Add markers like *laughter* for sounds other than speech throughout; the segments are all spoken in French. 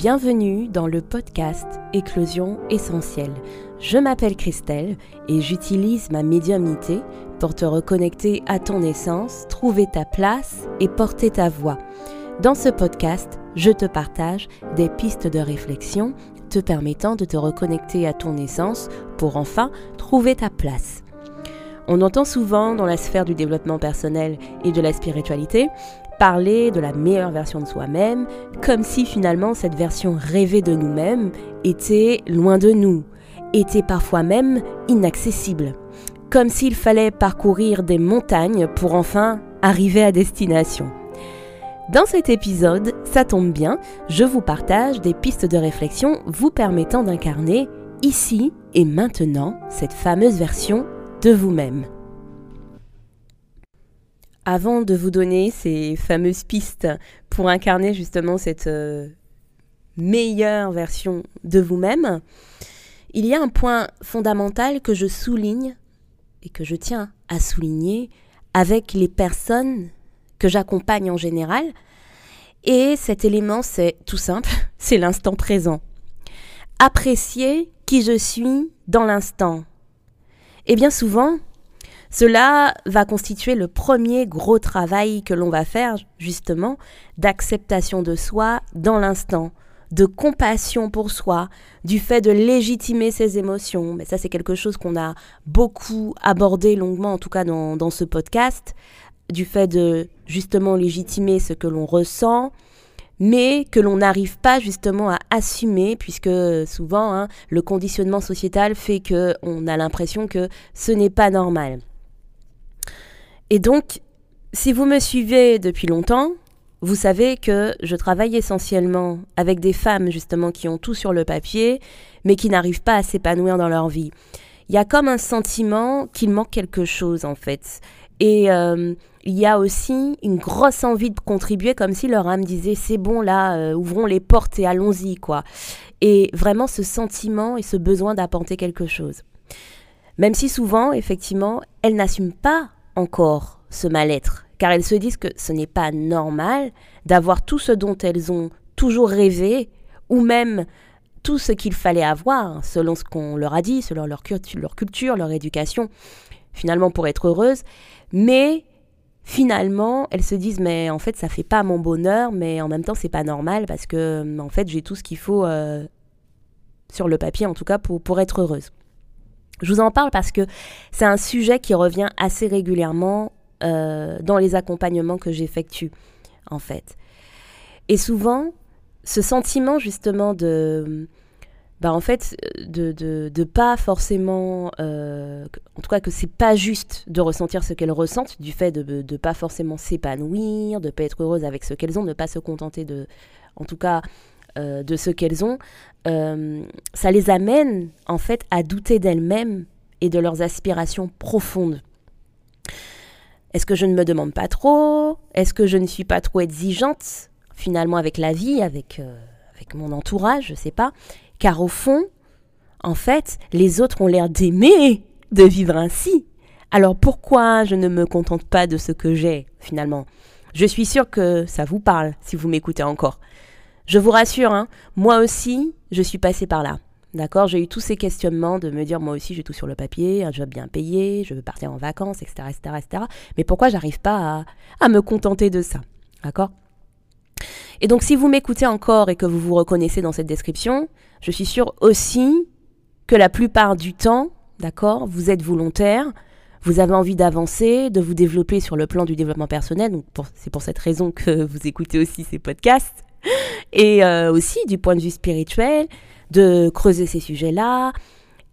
Bienvenue dans le podcast Éclosion essentielle. Je m'appelle Christelle et j'utilise ma médiumnité pour te reconnecter à ton essence, trouver ta place et porter ta voix. Dans ce podcast, je te partage des pistes de réflexion te permettant de te reconnecter à ton essence pour enfin trouver ta place. On entend souvent dans la sphère du développement personnel et de la spiritualité parler de la meilleure version de soi-même, comme si finalement cette version rêvée de nous-mêmes était loin de nous, était parfois même inaccessible, comme s'il fallait parcourir des montagnes pour enfin arriver à destination. Dans cet épisode, ça tombe bien, je vous partage des pistes de réflexion vous permettant d'incarner ici et maintenant cette fameuse version de vous-même. Avant de vous donner ces fameuses pistes pour incarner justement cette euh, meilleure version de vous-même, il y a un point fondamental que je souligne et que je tiens à souligner avec les personnes que j'accompagne en général. Et cet élément, c'est tout simple, *laughs* c'est l'instant présent. Apprécier qui je suis dans l'instant. Et bien souvent, cela va constituer le premier gros travail que l'on va faire, justement, d'acceptation de soi dans l'instant, de compassion pour soi, du fait de légitimer ses émotions. Mais ça, c'est quelque chose qu'on a beaucoup abordé longuement, en tout cas dans, dans ce podcast, du fait de justement légitimer ce que l'on ressent, mais que l'on n'arrive pas justement à assumer, puisque souvent hein, le conditionnement sociétal fait que on a l'impression que ce n'est pas normal. Et donc, si vous me suivez depuis longtemps, vous savez que je travaille essentiellement avec des femmes justement qui ont tout sur le papier, mais qui n'arrivent pas à s'épanouir dans leur vie. Il y a comme un sentiment qu'il manque quelque chose en fait. Et euh, il y a aussi une grosse envie de contribuer, comme si leur âme disait c'est bon là, euh, ouvrons les portes et allons-y quoi. Et vraiment ce sentiment et ce besoin d'apporter quelque chose. Même si souvent, effectivement, elles n'assument pas encore ce mal-être, car elles se disent que ce n'est pas normal d'avoir tout ce dont elles ont toujours rêvé, ou même tout ce qu'il fallait avoir, selon ce qu'on leur a dit, selon leur, culture, leur éducation, finalement pour être heureuses, mais finalement, elles se disent mais en fait ça fait pas mon bonheur, mais en même temps c'est pas normal parce que en fait j'ai tout ce qu'il faut euh, sur le papier en tout cas pour, pour être heureuse. Je vous en parle parce que c'est un sujet qui revient assez régulièrement euh, dans les accompagnements que j'effectue, en fait. Et souvent, ce sentiment justement de, bah en fait, de, de, pas forcément, euh, en tout cas que c'est pas juste de ressentir ce qu'elles ressentent, du fait de ne pas forcément s'épanouir, de pas être heureuse avec ce qu'elles ont, de ne pas se contenter de, en tout cas, euh, de ce qu'elles ont, euh, ça les amène en fait à douter d'elles-mêmes et de leurs aspirations profondes. Est-ce que je ne me demande pas trop? Est-ce que je ne suis pas trop exigeante finalement avec la vie, avec, euh, avec mon entourage, je ne sais pas? Car au fond, en fait, les autres ont l'air d'aimer de vivre ainsi. Alors pourquoi je ne me contente pas de ce que j'ai finalement? Je suis sûre que ça vous parle si vous m'écoutez encore. Je vous rassure, hein, moi aussi, je suis passée par là. D'accord J'ai eu tous ces questionnements de me dire, moi aussi, j'ai tout sur le papier, un job bien payé, je veux partir en vacances, etc., etc., etc. Mais pourquoi j'arrive pas à, me contenter de ça D'accord? Et donc, si vous m'écoutez encore et que vous vous reconnaissez dans cette description, je suis sûre aussi que la plupart du temps, d'accord, vous êtes volontaire, vous avez envie d'avancer, de vous développer sur le plan du développement personnel. C'est pour cette raison que vous écoutez aussi ces podcasts et euh, aussi du point de vue spirituel, de creuser ces sujets-là.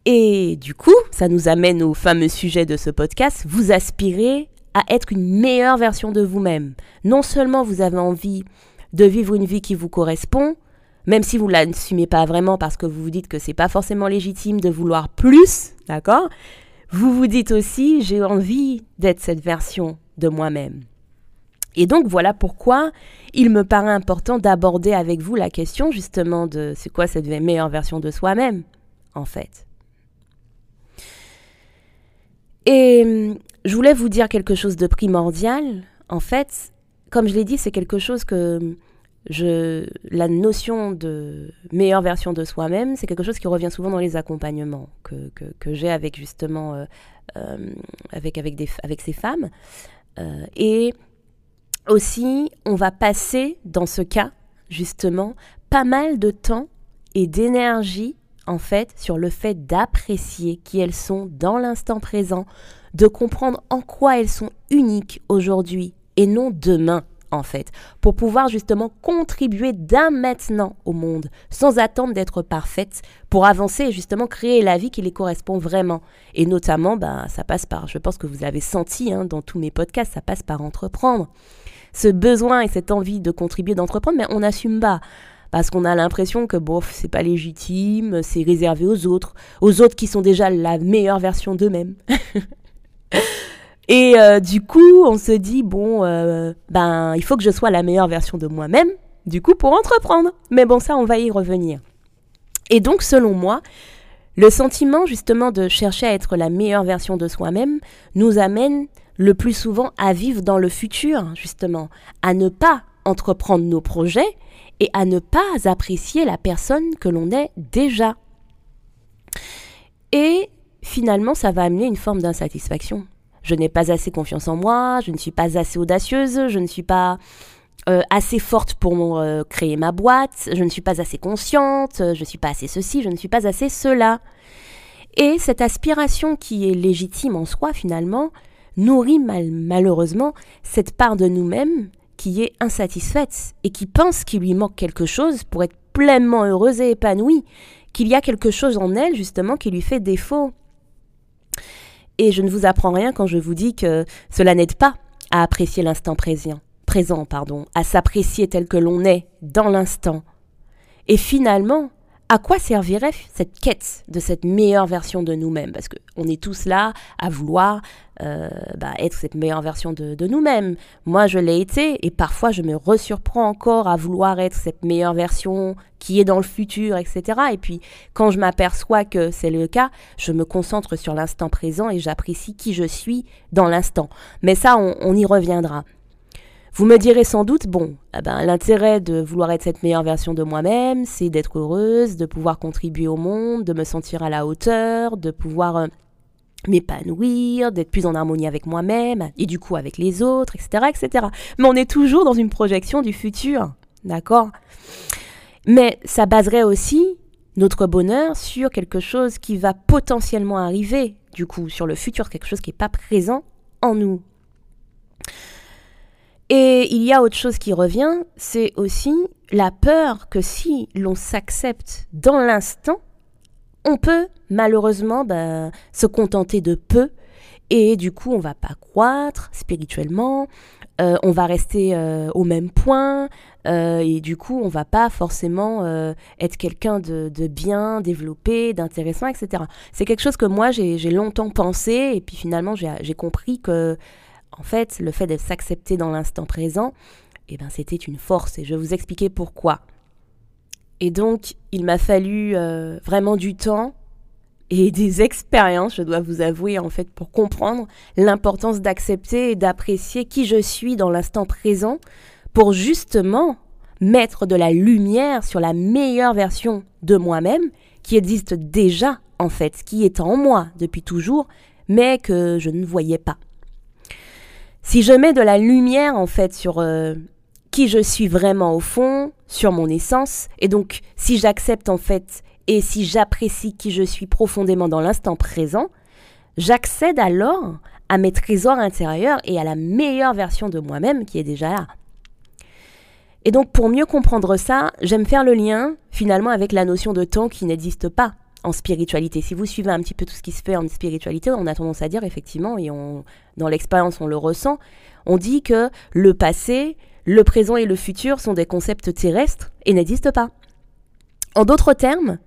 Et du coup, ça nous amène au fameux sujet de ce podcast, vous aspirez à être une meilleure version de vous-même. Non seulement vous avez envie de vivre une vie qui vous correspond, même si vous ne l'assumez pas vraiment parce que vous vous dites que c'est pas forcément légitime de vouloir plus, d'accord? Vous vous dites aussi j'ai envie d'être cette version de moi-même. Et donc voilà pourquoi il me paraît important d'aborder avec vous la question justement de c'est quoi cette meilleure version de soi-même, en fait. Et hum, je voulais vous dire quelque chose de primordial. En fait, comme je l'ai dit, c'est quelque chose que hum, je, la notion de meilleure version de soi-même, c'est quelque chose qui revient souvent dans les accompagnements que, que, j'ai avec justement euh, euh, avec, avec, des, avec ces femmes. Euh, et aussi, on va passer dans ce cas, justement, pas mal de temps et d'énergie en fait sur le fait d'apprécier qui elles sont dans l'instant présent, de comprendre en quoi elles sont uniques aujourd'hui et non demain en fait, pour pouvoir justement contribuer d'un maintenant au monde, sans attendre d'être parfaite, pour avancer et justement créer la vie qui les correspond vraiment. Et notamment, bah, ça passe par, je pense que vous avez senti hein, dans tous mes podcasts, ça passe par entreprendre. Ce besoin et cette envie de contribuer, d'entreprendre, mais on n'assume pas. Parce qu'on a l'impression que bof, c'est pas légitime, c'est réservé aux autres, aux autres qui sont déjà la meilleure version d'eux-mêmes. *laughs* Et euh, du coup, on se dit, bon, euh, ben, il faut que je sois la meilleure version de moi-même, du coup, pour entreprendre. Mais bon, ça, on va y revenir. Et donc, selon moi, le sentiment justement de chercher à être la meilleure version de soi-même nous amène le plus souvent à vivre dans le futur, justement, à ne pas entreprendre nos projets et à ne pas apprécier la personne que l'on est déjà. Et finalement, ça va amener une forme d'insatisfaction je n'ai pas assez confiance en moi, je ne suis pas assez audacieuse, je ne suis pas euh, assez forte pour euh, créer ma boîte, je ne suis pas assez consciente, je ne suis pas assez ceci, je ne suis pas assez cela. Et cette aspiration qui est légitime en soi finalement nourrit malheureusement cette part de nous-mêmes qui est insatisfaite et qui pense qu'il lui manque quelque chose pour être pleinement heureuse et épanouie, qu'il y a quelque chose en elle justement qui lui fait défaut. Et je ne vous apprends rien quand je vous dis que cela n'aide pas à apprécier l'instant présent, présent pardon, à s'apprécier tel que l'on est dans l'instant. Et finalement, à quoi servirait cette quête de cette meilleure version de nous-mêmes? Parce qu'on est tous là à vouloir euh, bah, être cette meilleure version de, de nous-mêmes. Moi, je l'ai été et parfois je me resurprends encore à vouloir être cette meilleure version qui est dans le futur, etc. Et puis, quand je m'aperçois que c'est le cas, je me concentre sur l'instant présent et j'apprécie qui je suis dans l'instant. Mais ça, on, on y reviendra. Vous me direz sans doute, bon, eh ben, l'intérêt de vouloir être cette meilleure version de moi-même, c'est d'être heureuse, de pouvoir contribuer au monde, de me sentir à la hauteur, de pouvoir euh, m'épanouir, d'être plus en harmonie avec moi-même et du coup avec les autres, etc., etc. Mais on est toujours dans une projection du futur, d'accord? Mais ça baserait aussi notre bonheur sur quelque chose qui va potentiellement arriver, du coup, sur le futur, quelque chose qui n'est pas présent en nous. Et il y a autre chose qui revient, c'est aussi la peur que si l'on s'accepte dans l'instant, on peut malheureusement bah, se contenter de peu et du coup on va pas croître spirituellement, euh, on va rester euh, au même point euh, et du coup on va pas forcément être quelqu'un de, de, bien développé, d'intéressant, etc. C'est quelque chose que moi j'ai longtemps pensé et puis finalement j'ai compris que en fait, le fait de s'accepter dans l'instant présent, eh ben, c'était une force et je vais vous expliquer pourquoi. Et donc, il m'a fallu euh, vraiment du temps et *laughs* des expériences, je dois vous avouer, en fait, pour comprendre l'importance d'accepter et d'apprécier qui je suis dans l'instant présent pour justement mettre de la lumière sur la meilleure version de moi-même qui existe déjà, en fait, qui est en moi depuis toujours, mais que je ne voyais pas. Si je mets de la lumière en fait sur euh, qui je suis vraiment au fond, sur mon essence, et donc si j'accepte en fait et si j'apprécie qui je suis profondément dans l'instant présent, j'accède alors à mes trésors intérieurs et à la meilleure version de moi-même qui est déjà là. Et donc pour mieux comprendre ça, j'aime faire le lien finalement avec la notion de temps qui n'existe pas en spiritualité. Si vous suivez un petit peu tout ce qui se fait en spiritualité, on a tendance à dire effectivement, et on, dans l'expérience on le ressent, on dit que le passé, le présent et le futur sont des concepts terrestres et n'existent pas. En d'autres termes,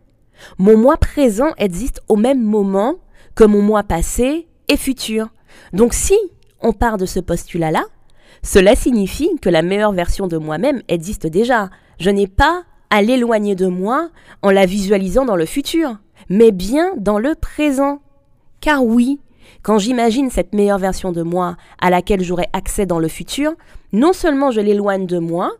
mon moi présent existe au même moment que mon moi passé et futur. Donc si on part de ce postulat-là, cela signifie que la meilleure version de moi-même existe déjà. Je n'ai pas à l'éloigner de moi en la visualisant dans le futur, mais bien dans le présent. Car oui, quand j'imagine cette meilleure version de moi à laquelle j'aurai accès dans le futur, non seulement je l'éloigne de moi,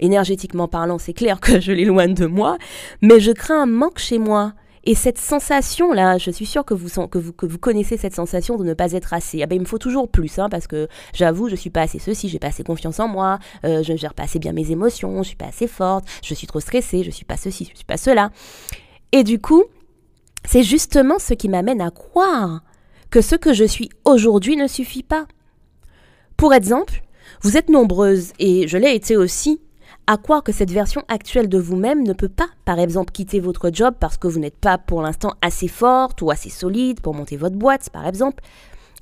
énergétiquement parlant, c'est clair que je l'éloigne de moi, mais je crains un manque chez moi. Et cette sensation-là, je suis sûre que vous, que, vous, que vous connaissez cette sensation de ne pas être assez. Ah ben, il me faut toujours plus, hein, parce que j'avoue, je suis pas assez ceci, j'ai pas assez confiance en moi, euh, je ne gère pas assez bien mes émotions, je suis pas assez forte, je suis trop stressée, je suis pas ceci, je suis pas cela. Et du coup, c'est justement ce qui m'amène à croire que ce que je suis aujourd'hui ne suffit pas. Pour exemple, vous êtes nombreuses, et je l'ai été aussi, à croire que cette version actuelle de vous-même ne peut pas, par exemple, quitter votre job parce que vous n'êtes pas pour l'instant assez forte ou assez solide pour monter votre boîte, par exemple.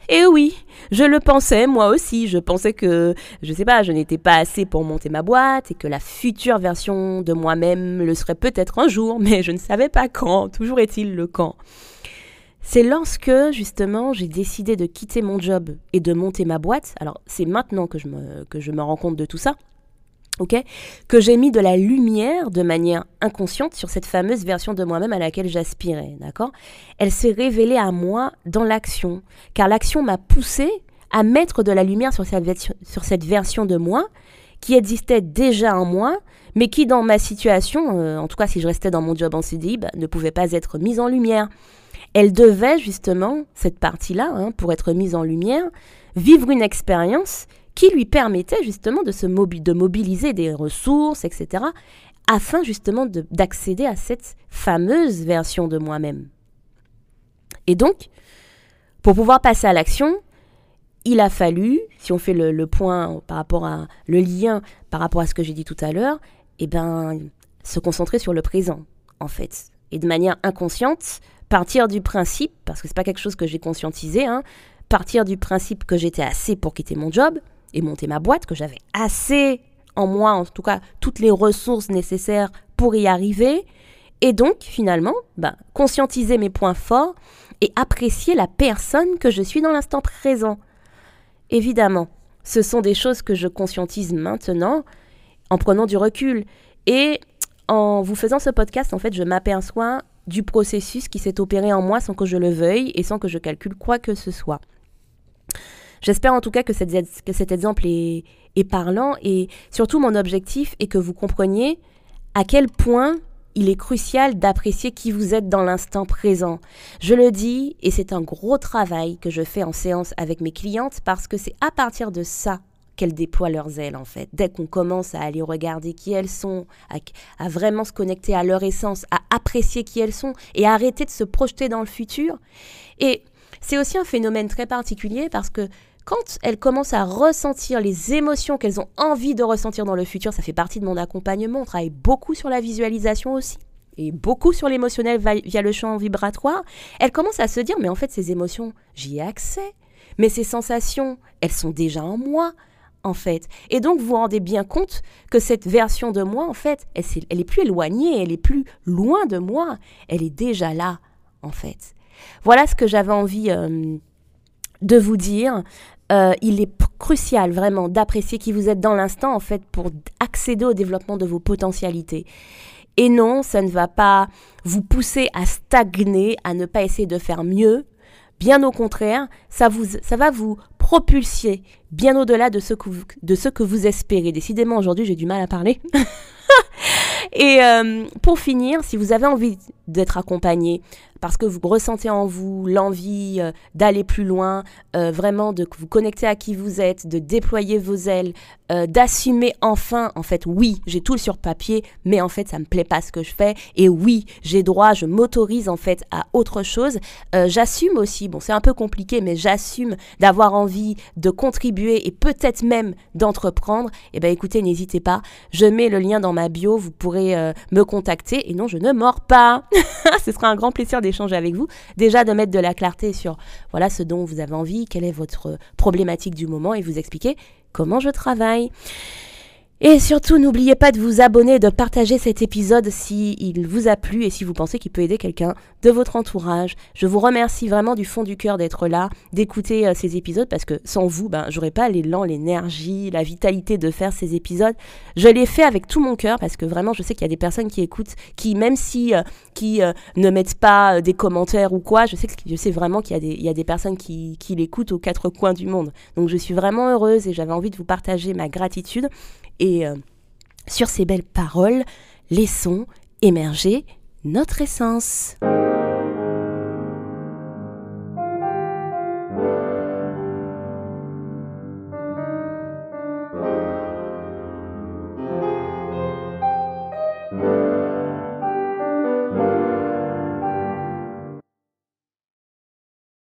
Et oui, je le pensais moi aussi. Je pensais que, je sais pas, je n'étais pas assez pour monter ma boîte et que la future version de moi-même le serait peut-être un jour, *laughs* mais je ne savais pas quand. Toujours est-il le quand. C'est lorsque, justement, j'ai décidé de quitter mon job et de monter ma boîte. Alors, c'est maintenant que je me, que je me rends compte de tout ça que j'ai mis de la lumière de manière inconsciente sur cette fameuse version de moi-même à laquelle j'aspirais, d'accord? Elle s'est révélée à moi dans l'action, car l'action m'a poussé à mettre de la lumière sur cette, sur cette version de moi qui existait déjà en moi, mais qui dans ma situation, euh, en tout cas si je restais dans mon job en CDI, bah, ne pouvait pas être mise en lumière. Elle devait justement, cette partie-là, hein, pour être mise en lumière, vivre une expérience qui lui permettait justement de, se de mobiliser des ressources, etc., afin justement d'accéder à cette fameuse version de moi-même. Et donc, pour pouvoir passer à l'action, il a fallu, si on fait le, point par rapport à le lien par rapport à ce que j'ai dit tout à l'heure, eh ben, se concentrer sur le présent, en fait. Et de manière inconsciente, partir du principe, parce que c'est pas quelque chose que j'ai conscientisé, hein, partir du principe que j'étais assez pour quitter mon job, et monter ma boîte, que j'avais assez en moi, en tout cas toutes les ressources nécessaires pour y arriver. Et donc, finalement, bah, conscientiser mes points forts et apprécier la personne que je suis dans l'instant présent. Évidemment, ce sont des choses que je conscientise maintenant en prenant du recul. Et en vous faisant ce podcast, en fait, je m'aperçois du processus qui s'est opéré en moi sans que je le veuille et sans que je calcule quoi que ce soit. J'espère en tout cas que, cet exemple est, parlant et surtout mon objectif est que vous compreniez à quel point il est crucial d'apprécier qui vous êtes dans l'instant présent. Je le dis et c'est un gros travail que je fais en séance avec mes clientes parce que c'est à partir de ça qu'elles déploient leurs ailes en fait. Dès qu'on commence à aller regarder qui elles sont, à, à, vraiment se connecter à leur essence, à apprécier qui elles sont et à arrêter de se projeter dans le futur. Et c'est aussi un phénomène très particulier parce que quand elles commencent à ressentir les émotions qu'elles ont envie de ressentir dans le futur, ça fait partie de mon accompagnement. On travaille beaucoup sur la visualisation aussi et beaucoup sur l'émotionnel via le champ vibratoire. Elles commencent à se dire, mais en fait, ces émotions, j'y ai accès. Mais ces sensations, elles sont déjà en moi, en fait. Et donc, vous vous rendez bien compte que cette version de moi, en fait, elle, est plus éloignée, elle est plus loin de moi, elle est déjà là, en fait. Voilà ce que j'avais envie euh, de vous dire. Euh, il est crucial vraiment d'apprécier qui vous êtes dans l'instant en fait pour accéder au développement de vos potentialités. Et non, ça ne va pas vous pousser à stagner, à ne pas essayer de faire mieux. Bien au contraire, ça, vous, ça va vous propulser bien au-delà de, ce que vous, de ce que vous espérez. Décidément, aujourd'hui, j'ai du mal à parler. *laughs* Et euh, pour finir, si vous avez envie d'être accompagné, parce que vous ressentez en vous l'envie euh, d'aller plus loin, euh, vraiment de vous connecter à qui vous êtes, de déployer vos ailes, euh, d'assumer enfin, en fait, oui, j'ai tout sur papier, mais en fait, ça me plaît pas ce que je fais, et oui, j'ai droit, je m'autorise en fait à autre chose. j'assume aussi, bon, c'est un peu compliqué, mais j'assume d'avoir envie de contribuer et peut-être même d'entreprendre. Eh ben, écoutez, n'hésitez pas, je mets le lien dans ma bio, vous pourrez me contacter, et non, je ne mords pas. *laughs* ce sera un grand plaisir d'échanger avec vous. Déjà de mettre de la clarté sur voilà ce dont vous avez envie, quelle est votre problématique du moment et vous expliquer comment je travaille. Et surtout, n'oubliez pas de vous abonner, de partager cet épisode si il vous a plu et si vous pensez qu'il peut aider quelqu'un de votre entourage. Je vous remercie vraiment du fond du cœur d'être là, d'écouter euh, ces épisodes parce que sans vous, ben, j'aurais pas l'élan, l'énergie, la vitalité de faire ces épisodes. Je l'ai fait avec tout mon cœur parce que vraiment, je sais qu'il y a des personnes qui écoutent, qui même si euh, qui euh, ne mettent pas des commentaires ou quoi, je sais que je sais vraiment qu'il y a des, il y a des personnes qui, qui l'écoutent aux quatre coins du monde. Donc je suis vraiment heureuse et j'avais envie de vous partager ma gratitude et euh, Sur ces belles paroles, laissons émerger notre essence.